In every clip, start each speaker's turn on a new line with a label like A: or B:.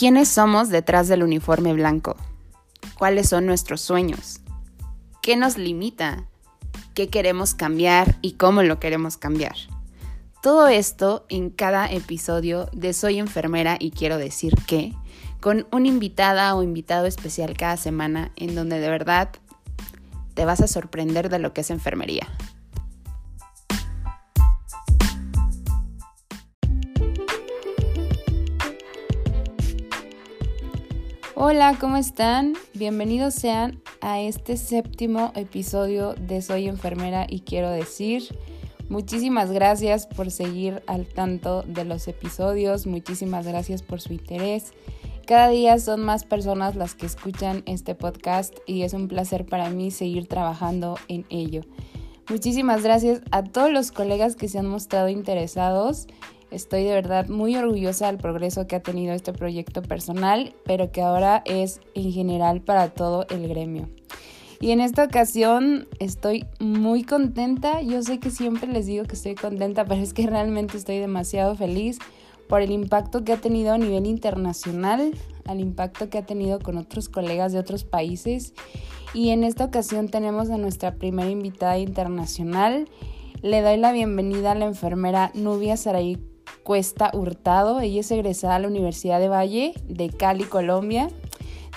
A: ¿Quiénes somos detrás del uniforme blanco? ¿Cuáles son nuestros sueños? ¿Qué nos limita? ¿Qué queremos cambiar y cómo lo queremos cambiar? Todo esto en cada episodio de Soy enfermera y quiero decir que, con una invitada o invitado especial cada semana en donde de verdad te vas a sorprender de lo que es enfermería. Hola, ¿cómo están? Bienvenidos sean a este séptimo episodio de Soy enfermera y quiero decir muchísimas gracias por seguir al tanto de los episodios, muchísimas gracias por su interés. Cada día son más personas las que escuchan este podcast y es un placer para mí seguir trabajando en ello. Muchísimas gracias a todos los colegas que se han mostrado interesados Estoy de verdad muy orgullosa del progreso que ha tenido este proyecto personal, pero que ahora es en general para todo el gremio. Y en esta ocasión estoy muy contenta. Yo sé que siempre les digo que estoy contenta, pero es que realmente estoy demasiado feliz por el impacto que ha tenido a nivel internacional, al impacto que ha tenido con otros colegas de otros países. Y en esta ocasión tenemos a nuestra primera invitada internacional. Le doy la bienvenida a la enfermera Nubia Saraí Cuesta Hurtado. Ella es egresada a la Universidad de Valle de Cali, Colombia.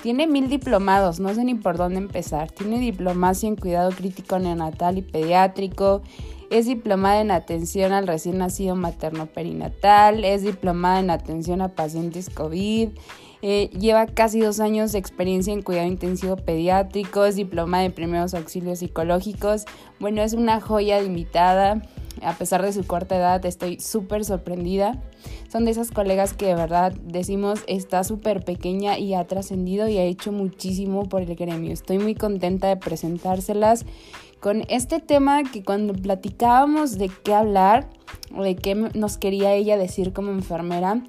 A: Tiene mil diplomados, no sé ni por dónde empezar. Tiene diplomacia en cuidado crítico neonatal y pediátrico. Es diplomada en atención al recién nacido materno perinatal. Es diplomada en atención a pacientes COVID. Eh, lleva casi dos años de experiencia en cuidado intensivo pediátrico. Es diplomada en primeros auxilios psicológicos. Bueno, es una joya de invitada a pesar de su corta edad, estoy súper sorprendida. Son de esas colegas que de verdad decimos está súper pequeña y ha trascendido y ha hecho muchísimo por el gremio. Estoy muy contenta de presentárselas con este tema que cuando platicábamos de qué hablar o de qué nos quería ella decir como enfermera,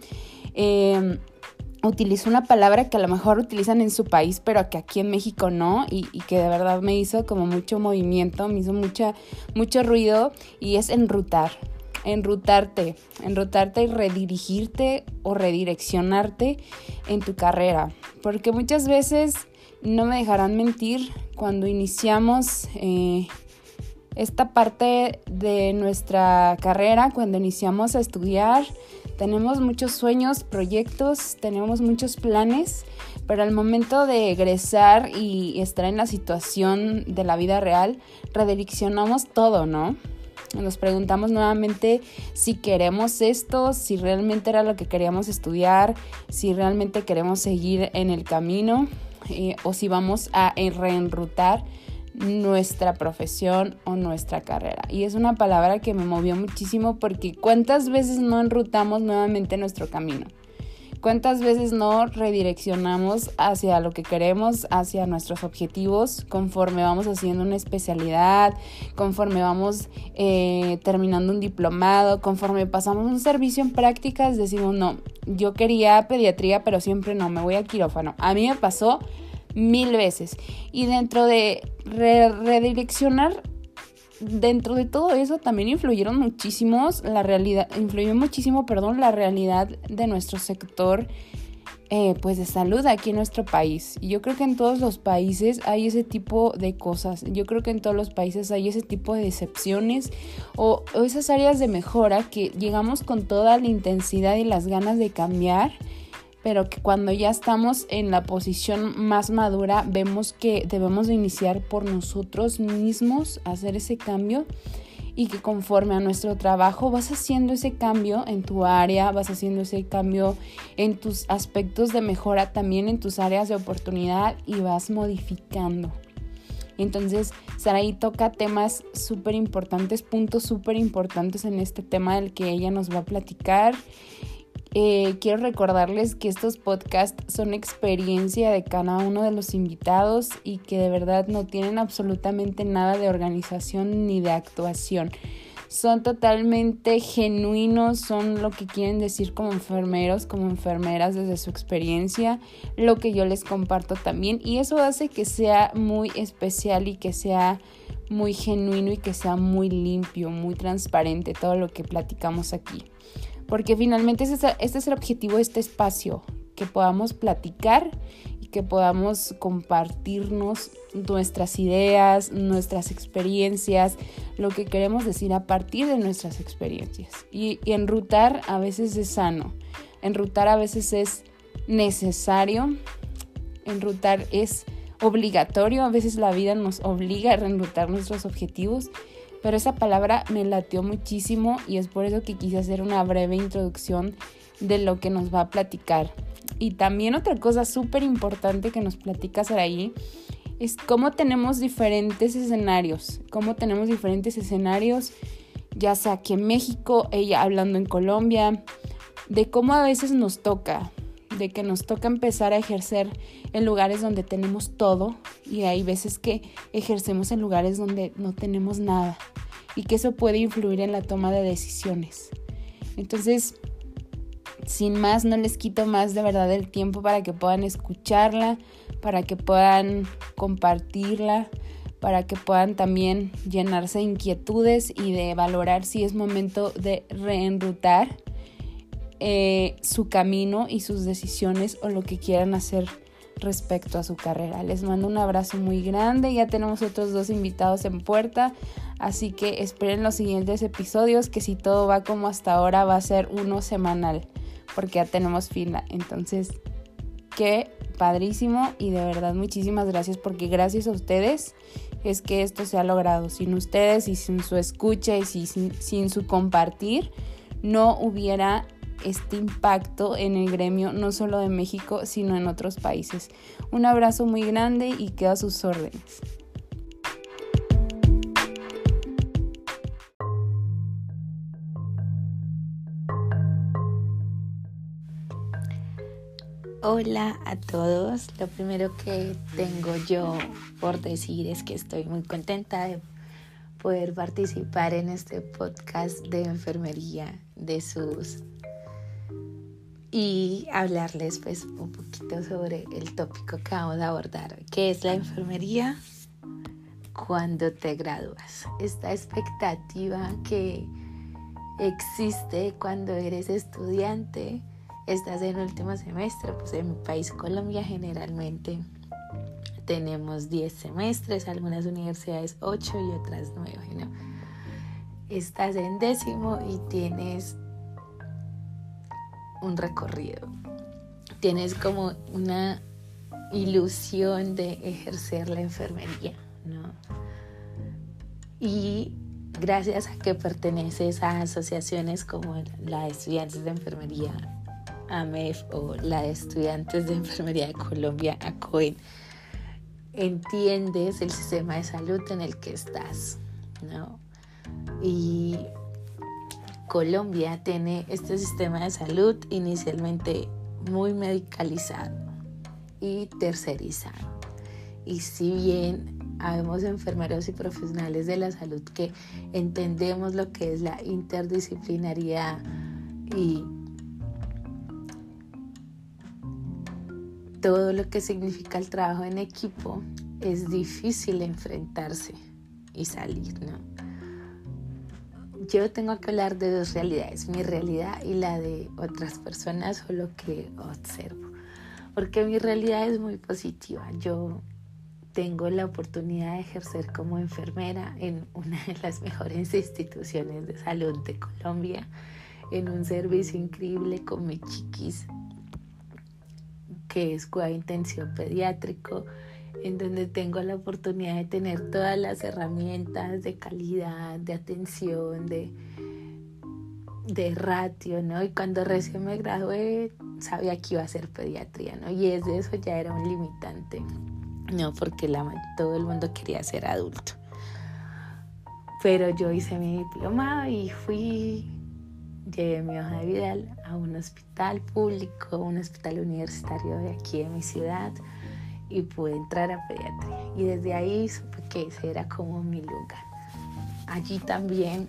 A: eh, utilizó una palabra que a lo mejor utilizan en su país, pero que aquí en México no, y, que de verdad me hizo como mucho movimiento, me hizo mucha, mucho ruido, y es enrutar, enrutarte, enrutarte y redirigirte o redireccionarte en tu carrera, porque muchas veces no me dejarán mentir cuando iniciamos eh, esta parte de nuestra carrera, cuando iniciamos a estudiar, tenemos muchos sueños, proyectos, tenemos muchos planes, pero al momento de egresar y estar en la situación de la vida real, redireccionamos todo, ¿no? Nos preguntamos nuevamente si queremos esto, si realmente era lo que queríamos estudiar, si realmente queremos seguir en el camino eh, o si vamos a reenrutar nuestra profesión o nuestra carrera. Y es una palabra que me movió muchísimo porque cuántas veces no enrutamos nuevamente nuestro camino. ¿Cuántas veces no redireccionamos hacia lo que queremos, hacia nuestros objetivos, conforme vamos haciendo una especialidad, conforme vamos eh, terminando un diplomado, conforme pasamos un servicio en prácticas, decimos, no, yo quería pediatría, pero siempre no, me voy a quirófano. A mí me pasó mil veces. Y dentro de redireccionar, dentro de todo eso también influyeron muchísimos la realidad, influyó muchísimo, perdón, la realidad de nuestro sector. Eh, pues de salud aquí en nuestro país. Yo creo que en todos los países hay ese tipo de cosas. Yo creo que en todos los países hay ese tipo de decepciones o esas áreas de mejora que llegamos con toda la intensidad y las ganas de cambiar pero que cuando ya estamos en la posición más madura vemos que debemos de iniciar por nosotros mismos, hacer ese cambio y que conforme a nuestro trabajo vas haciendo ese cambio en tu área, vas haciendo ese cambio en tus aspectos de mejora, también en tus áreas de oportunidad y vas modificando. Entonces, Saraí toca temas súper importantes, puntos súper importantes en este tema del que ella nos va a platicar. Eh, quiero recordarles que estos podcasts son experiencia de cada uno de los invitados y que de verdad no tienen absolutamente nada de organización ni de actuación. Son totalmente genuinos, son lo que quieren decir como enfermeros, como enfermeras desde su experiencia, lo que yo les comparto también y eso hace que sea muy especial y que sea muy genuino y que sea muy limpio, muy transparente todo lo que platicamos aquí porque finalmente este es el objetivo de este espacio, que podamos platicar y que podamos compartirnos nuestras ideas, nuestras experiencias, lo que queremos decir a partir de nuestras experiencias. Y, y enrutar a veces es sano, enrutar a veces es necesario, enrutar es obligatorio, a veces la vida nos obliga a reenrutar nuestros objetivos, pero esa palabra me latió muchísimo y es por eso que quise hacer una breve introducción de lo que nos va a platicar. Y también otra cosa súper importante que nos platica ahí es cómo tenemos diferentes escenarios, cómo tenemos diferentes escenarios, ya sea aquí en México, ella hablando en Colombia, de cómo a veces nos toca, de que nos toca empezar a ejercer en lugares donde tenemos todo y hay veces que ejercemos en lugares donde no tenemos nada y que eso puede influir en la toma de decisiones. Entonces, sin más, no les quito más de verdad el tiempo para que puedan escucharla, para que puedan compartirla, para que puedan también llenarse de inquietudes y de valorar si es momento de reenrutar eh, su camino y sus decisiones o lo que quieran hacer respecto a su carrera. Les mando un abrazo muy grande, ya tenemos otros dos invitados en puerta, así que esperen los siguientes episodios que si todo va como hasta ahora va a ser uno semanal, porque ya tenemos fila. Entonces, qué padrísimo y de verdad muchísimas gracias porque gracias a ustedes es que esto se ha logrado. Sin ustedes y sin su escucha y sin, sin su compartir, no hubiera este impacto en el gremio, no solo de México, sino en otros países. Un abrazo muy grande y queda a sus órdenes.
B: Hola a todos. Lo primero que tengo yo por decir es que estoy muy contenta de poder participar en este podcast de enfermería de sus y hablarles pues un poquito sobre el tópico que vamos a abordar, que es la enfermería cuando te gradúas. Esta expectativa que existe cuando eres estudiante, estás en último semestre, pues en mi país Colombia generalmente tenemos 10 semestres, algunas universidades 8 y otras 9, ¿no? Estás en décimo y tienes un recorrido. Tienes como una ilusión de ejercer la enfermería, ¿no? Y gracias a que perteneces a asociaciones como la de estudiantes de enfermería AMEF o la de estudiantes de enfermería de Colombia, ACOEN, entiendes el sistema de salud en el que estás, ¿no? Y Colombia tiene este sistema de salud inicialmente muy medicalizado y tercerizado. Y si bien habemos enfermeros y profesionales de la salud que entendemos lo que es la interdisciplinaridad y todo lo que significa el trabajo en equipo, es difícil enfrentarse y salir, ¿no? Yo tengo que hablar de dos realidades, mi realidad y la de otras personas o lo que observo. Porque mi realidad es muy positiva. Yo tengo la oportunidad de ejercer como enfermera en una de las mejores instituciones de salud de Colombia, en un servicio increíble con mi chiquis, que es cuidado intensivo pediátrico en donde tengo la oportunidad de tener todas las herramientas de calidad, de atención, de, de ratio, ¿no? Y cuando recién me gradué sabía que iba a ser pediatría, ¿no? Y desde eso ya era un limitante, ¿no? Porque la, todo el mundo quería ser adulto. Pero yo hice mi diplomado y fui, llevé mi hoja de vida a un hospital público, un hospital universitario de aquí de mi ciudad y pude entrar a pediatría. Y desde ahí supe que ese era como mi lugar. Allí también,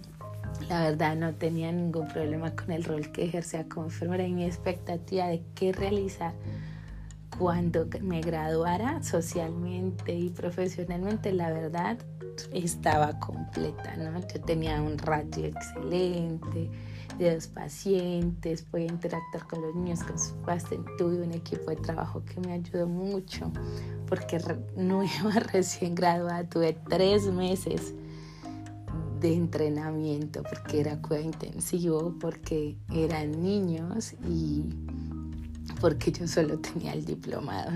B: la verdad, no tenía ningún problema con el rol que ejercía como enfermera y mi expectativa de qué realizar cuando me graduara socialmente y profesionalmente, la verdad, estaba completa, ¿no? Yo tenía un ratio excelente de dos pacientes, podía interactuar con los niños, con sus pacientes, tuve un equipo de trabajo que me ayudó mucho, porque iba recién graduada, tuve tres meses de entrenamiento, porque era cuida intensivo, porque eran niños y porque yo solo tenía el diplomado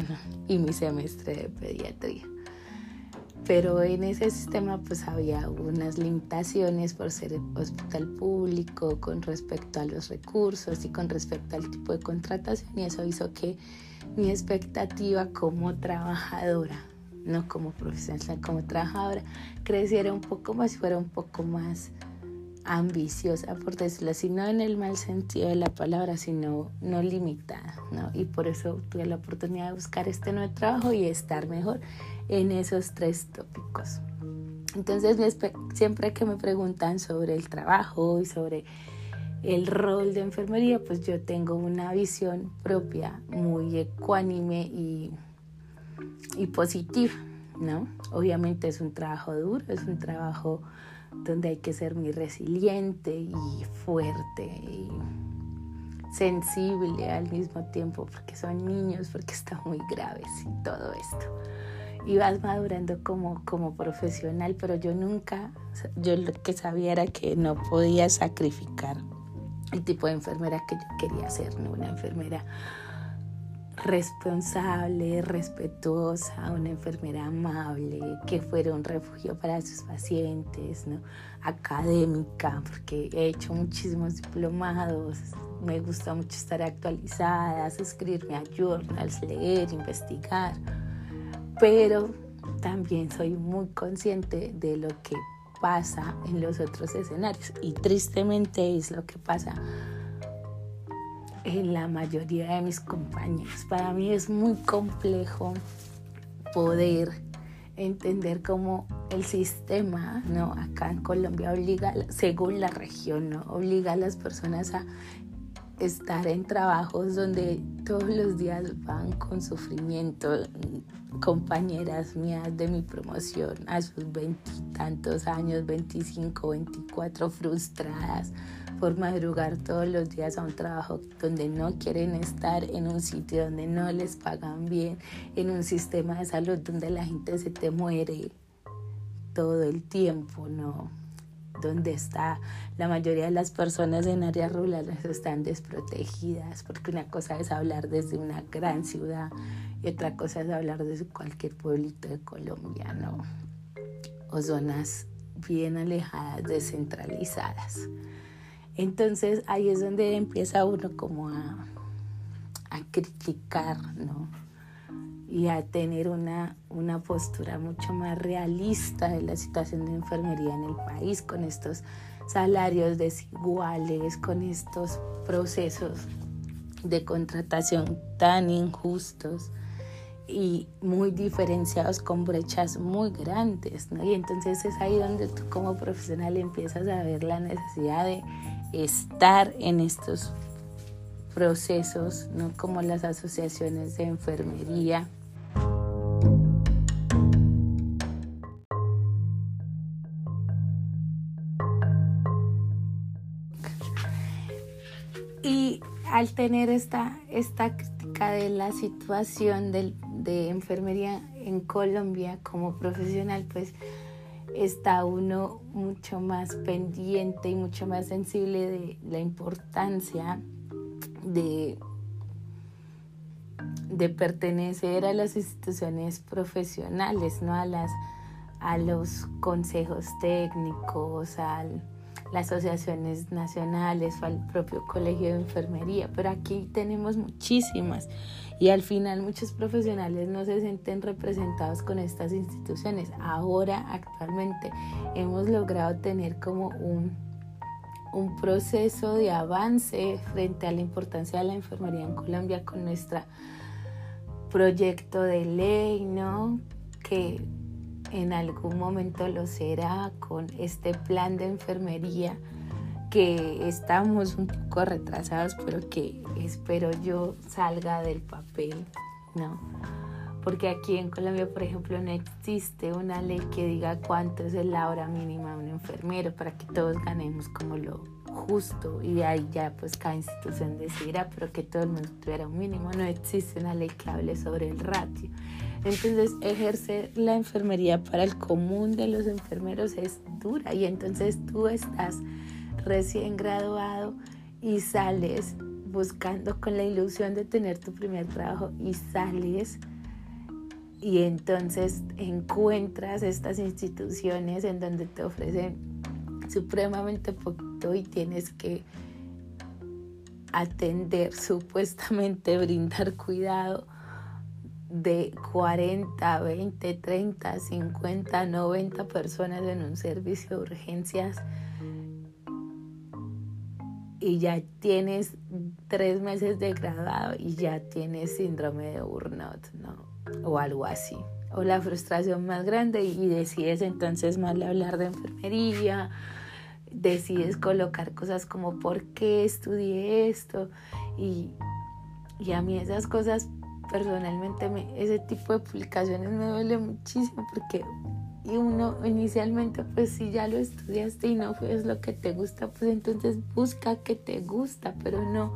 B: y mi semestre de pediatría pero en ese sistema pues había unas limitaciones por ser hospital público con respecto a los recursos y con respecto al tipo de contratación y eso hizo que mi expectativa como trabajadora, no como profesional, como trabajadora, creciera un poco más y fuera un poco más ambiciosa, por decirlo así, no en el mal sentido de la palabra, sino no limitada, ¿no? Y por eso tuve la oportunidad de buscar este nuevo trabajo y estar mejor en esos tres tópicos. Entonces, siempre que me preguntan sobre el trabajo y sobre el rol de enfermería, pues yo tengo una visión propia muy ecuánime y, y positiva, ¿no? Obviamente es un trabajo duro, es un trabajo donde hay que ser muy resiliente y fuerte y sensible al mismo tiempo, porque son niños, porque están muy graves y todo esto. Y vas madurando como, como profesional, pero yo nunca, yo lo que sabía era que no podía sacrificar el tipo de enfermera que yo quería ser, ¿no? Una enfermera responsable, respetuosa, una enfermera amable, que fuera un refugio para sus pacientes, ¿no? académica, porque he hecho muchísimos diplomados, me gusta mucho estar actualizada, escribirme a journals, leer, investigar, pero también soy muy consciente de lo que pasa en los otros escenarios y tristemente es lo que pasa en la mayoría de mis compañeros. Para mí es muy complejo poder entender cómo el sistema, ¿no? Acá en Colombia obliga, según la región, ¿no? Obliga a las personas a estar en trabajos donde todos los días van con sufrimiento. Compañeras mías de mi promoción a sus veintitantos años, 25, 24, frustradas por madrugar todos los días a un trabajo donde no quieren estar, en un sitio donde no les pagan bien, en un sistema de salud donde la gente se te muere todo el tiempo, ¿no? Donde está la mayoría de las personas en áreas rurales están desprotegidas, porque una cosa es hablar desde una gran ciudad y otra cosa es hablar desde cualquier pueblito de Colombia, ¿no? O zonas bien alejadas, descentralizadas. Entonces ahí es donde empieza uno como a, criticar, ¿no? Y a tener una, una postura mucho más realista de la situación de enfermería en el país, con estos salarios desiguales, con estos procesos de contratación tan injustos y muy diferenciados con brechas muy grandes. Y entonces es ahí donde tú como profesional empiezas a ver la necesidad de estar en estos procesos, ¿no? como las asociaciones de enfermería. Al tener esta, esta crítica de la situación de, de enfermería en Colombia como profesional, pues está uno mucho más pendiente y mucho más sensible de la importancia de, de pertenecer a las instituciones profesionales, ¿no? a, las, a los consejos técnicos, a las asociaciones nacionales o al propio colegio de enfermería. Pero aquí tenemos muchísimas y al final muchos profesionales no se sienten representados con estas instituciones. Ahora, actualmente, hemos logrado tener como un, un proceso de avance frente a la importancia de la enfermería en Colombia con nuestro proyecto de ley, ¿no? Que en algún momento lo será con este plan de enfermería que estamos un poco retrasados, pero que espero yo salga del papel, ¿no? Porque aquí en Colombia, por ejemplo, no existe una ley que diga cuánto es la hora mínima de un enfermero para que todos ganemos como lo justo. Y ahí ya pues cada institución decidirá, pero que todo el mundo tuviera un mínimo, no existe una ley que hable sobre el ratio. Entonces ejercer la enfermería para el común de los enfermeros es dura. Y entonces tú estás recién graduado y sales buscando con la ilusión de tener tu primer trabajo y sales y entonces encuentras estas instituciones en donde te ofrecen supremamente poquito y tienes que atender, supuestamente brindar cuidado de 40, 20, 30, 50, 90 personas en un servicio de urgencias y ya tienes tres meses de graduado y ya tienes síndrome de burnout, ¿no? O algo así. O la frustración más grande y decides entonces mal hablar de enfermería, decides colocar cosas como ¿por qué estudié esto? Y, y a mí esas cosas personalmente, me, ese tipo de publicaciones me duele muchísimo porque uno inicialmente pues si ya lo estudiaste y no es lo que te gusta pues entonces busca que te gusta pero no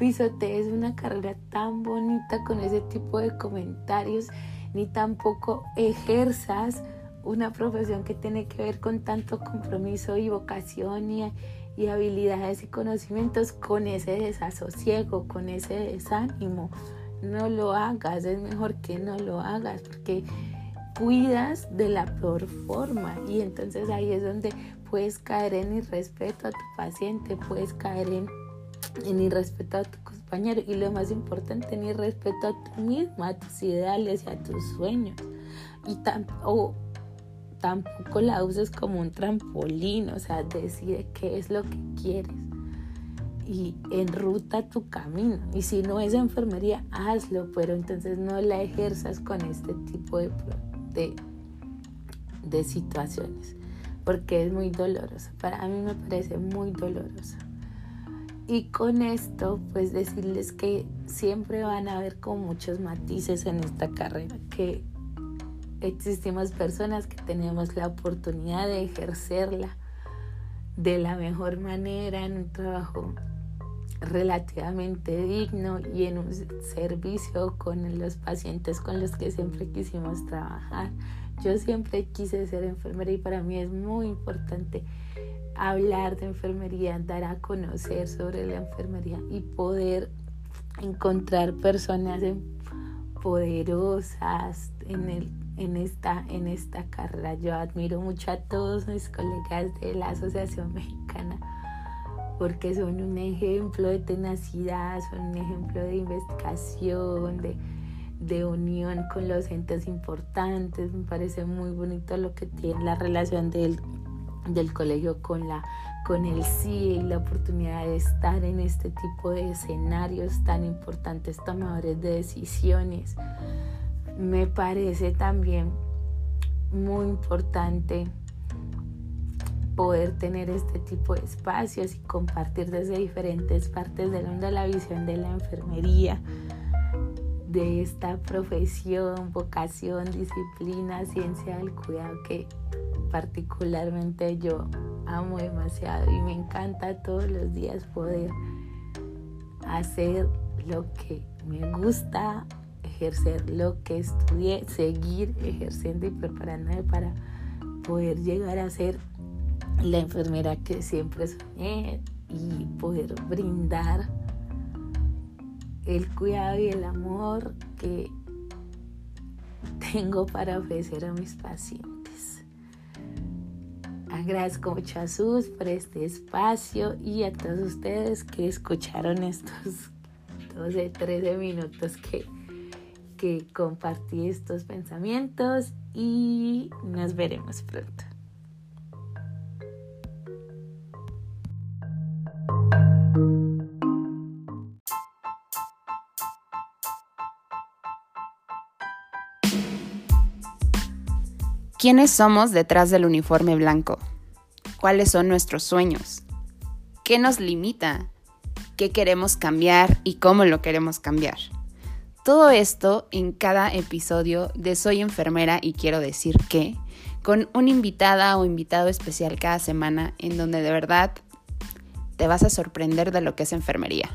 B: pisotees una carrera tan bonita con ese tipo de comentarios ni tampoco ejerzas una profesión que tiene que ver con tanto compromiso y vocación y, y habilidades y conocimientos con ese desasosiego, con ese desánimo. No lo hagas, es mejor que no lo hagas porque cuidas de la peor forma y entonces ahí es donde puedes caer en irrespeto a tu paciente, puedes caer en, en irrespeto a tu compañero y lo más importante, en irrespeto a tú mismo, a tus ideales y a tus sueños. Y tampoco tampoco la uses como un trampolín, o sea, decide qué es lo que quieres y enruta tu camino. Y si no es enfermería, hazlo, pero entonces no la ejerzas con este tipo de, de, de situaciones, porque es muy doloroso. Para mí me parece muy doloroso. Y con esto, pues decirles que siempre van a haber con muchos matices en esta carrera, que existimos personas que tenemos la oportunidad de ejercerla de la mejor manera en un trabajo relativamente digno y en un servicio con los pacientes con los que siempre quisimos trabajar. Yo siempre quise ser enfermera y para mí es muy importante hablar de enfermería, dar a conocer sobre la enfermería y poder encontrar personas poderosas en el en esta, en esta carrera. Yo admiro mucho a todos mis colegas de la Asociación Mexicana porque son un ejemplo de tenacidad, son un ejemplo de investigación, de, de unión con los entes importantes. Me parece muy bonito lo que tiene la relación del, del colegio con la con el CIE y la oportunidad de estar en este tipo de escenarios tan importantes, tomadores de decisiones. Me parece también muy importante poder tener este tipo de espacios y compartir desde diferentes partes del mundo la visión de la enfermería, de esta profesión, vocación, disciplina, ciencia del cuidado que particularmente yo amo demasiado y me encanta todos los días poder hacer lo que me gusta ejercer lo que estudié, seguir ejerciendo y preparándome para poder llegar a ser la enfermera que siempre soñé y poder brindar el cuidado y el amor que tengo para ofrecer a mis pacientes. Agradezco mucho a Sus por este espacio y a todos ustedes que escucharon estos 12, 13 minutos que que compartí estos pensamientos y nos veremos pronto.
A: ¿Quiénes somos detrás del uniforme blanco? ¿Cuáles son nuestros sueños? ¿Qué nos limita? ¿Qué queremos cambiar y cómo lo queremos cambiar?
C: Todo esto en cada episodio de Soy enfermera y quiero decir que, con una invitada o invitado especial cada semana en donde de verdad te vas a sorprender de lo que es enfermería.